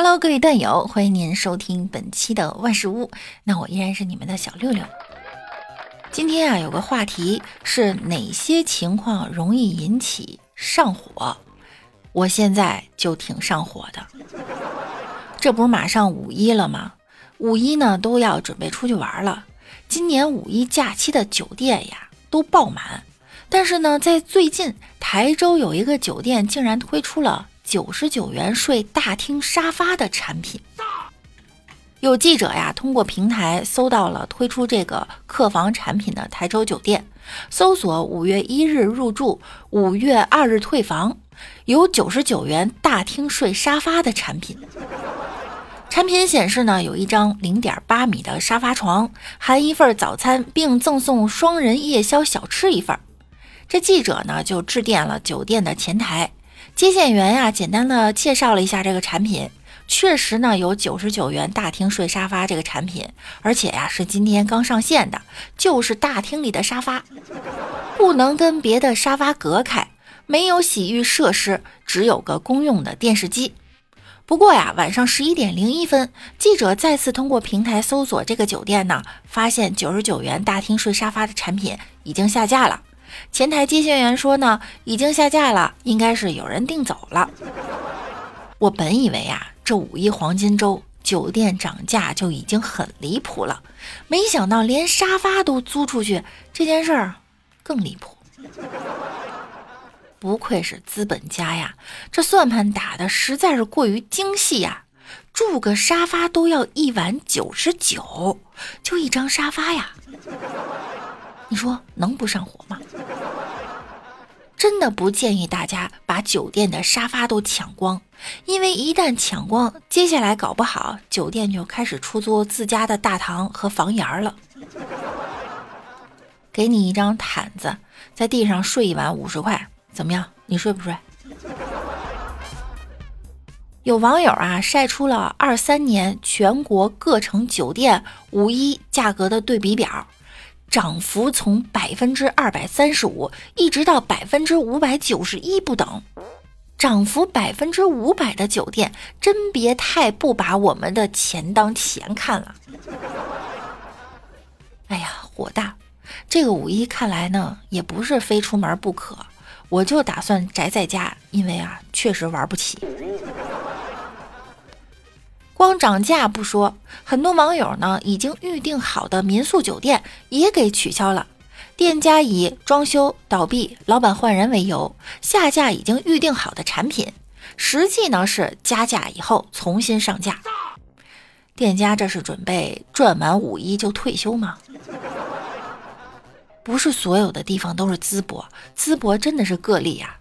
Hello，各位段友，欢迎您收听本期的万事屋。那我依然是你们的小六六。今天啊，有个话题是哪些情况容易引起上火？我现在就挺上火的。这不是马上五一了吗？五一呢都要准备出去玩了。今年五一假期的酒店呀都爆满，但是呢，在最近台州有一个酒店竟然推出了。九十九元睡大厅沙发的产品，有记者呀通过平台搜到了推出这个客房产品的台州酒店，搜索五月一日入住，五月二日退房，有九十九元大厅睡沙发的产品。产品显示呢，有一张零点八米的沙发床，含一份早餐，并赠送双人夜宵小吃一份。这记者呢就致电了酒店的前台。接线员呀，简单的介绍了一下这个产品，确实呢有九十九元大厅睡沙发这个产品，而且呀是今天刚上线的，就是大厅里的沙发，不能跟别的沙发隔开，没有洗浴设施，只有个公用的电视机。不过呀，晚上十一点零一分，记者再次通过平台搜索这个酒店呢，发现九十九元大厅睡沙发的产品已经下架了。前台接线员说呢，已经下架了，应该是有人订走了。我本以为啊，这五一黄金周酒店涨价就已经很离谱了，没想到连沙发都租出去，这件事儿更离谱。不愧是资本家呀，这算盘打的实在是过于精细呀！住个沙发都要一晚九十九，就一张沙发呀。你说能不上火吗？真的不建议大家把酒店的沙发都抢光，因为一旦抢光，接下来搞不好酒店就开始出租自家的大堂和房檐了。给你一张毯子，在地上睡一晚五十块，怎么样？你睡不睡？有网友啊晒出了二三年全国各城酒店五一价格的对比表。涨幅从百分之二百三十五一直到百分之五百九十一不等，涨幅百分之五百的酒店，真别太不把我们的钱当钱看了。哎呀，火大！这个五一看来呢，也不是非出门不可，我就打算宅在家，因为啊，确实玩不起。光涨价不说，很多网友呢已经预定好的民宿酒店也给取消了。店家以装修倒闭、老板换人为由，下架已经预定好的产品，实际呢是加价以后重新上架。店家这是准备赚完五一就退休吗？不是所有的地方都是淄博，淄博真的是个例呀。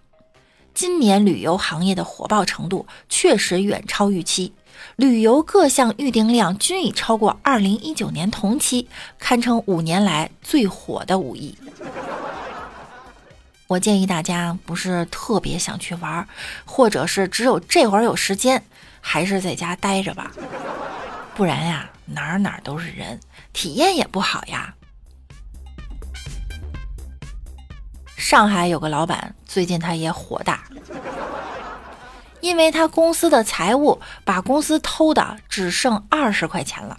今年旅游行业的火爆程度确实远超预期。旅游各项预订量均已超过二零一九年同期，堪称五年来最火的五一。我建议大家不是特别想去玩，或者是只有这会儿有时间，还是在家待着吧，不然呀，哪儿哪儿都是人，体验也不好呀。上海有个老板，最近他也火大。因为他公司的财务把公司偷的只剩二十块钱了，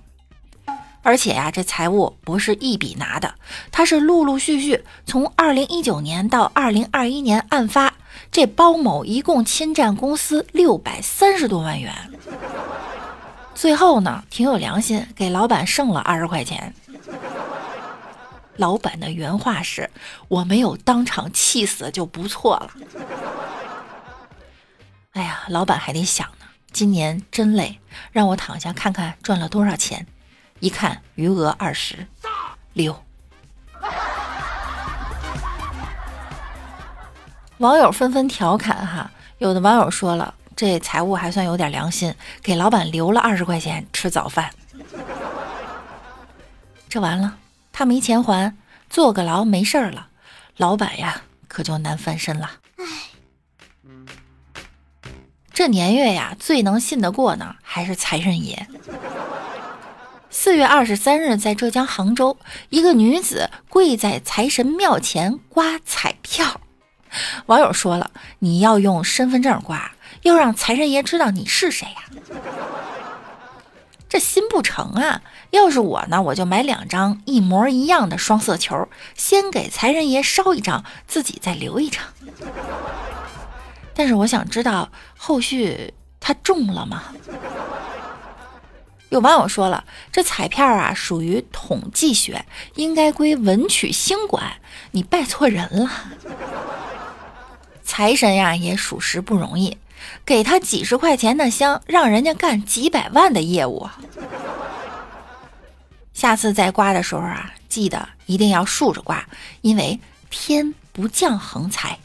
而且呀，这财务不是一笔拿的，他是陆陆续续从二零一九年到二零二一年案发，这包某一共侵占公司六百三十多万元，最后呢，挺有良心，给老板剩了二十块钱。老板的原话是：“我没有当场气死就不错了。”哎呀，老板还得想呢，今年真累，让我躺下看看赚了多少钱。一看余额二十六，网友纷纷调侃哈。有的网友说了，这财务还算有点良心，给老板留了二十块钱吃早饭。这完了，他没钱还，坐个牢没事儿了，老板呀可就难翻身了。这年月呀，最能信得过呢，还是财神爷。四月二十三日，在浙江杭州，一个女子跪在财神庙前刮彩票。网友说了，你要用身份证刮，要让财神爷知道你是谁呀？这心不成啊！要是我呢，我就买两张一模一样的双色球，先给财神爷烧一张，自己再留一张。但是我想知道后续他中了吗？有网友说了，这彩票啊属于统计学，应该归文曲星管，你拜错人了。财神呀也属实不容易。给他几十块钱的香，让人家干几百万的业务。下次再刮的时候啊，记得一定要竖着刮，因为天不降横财。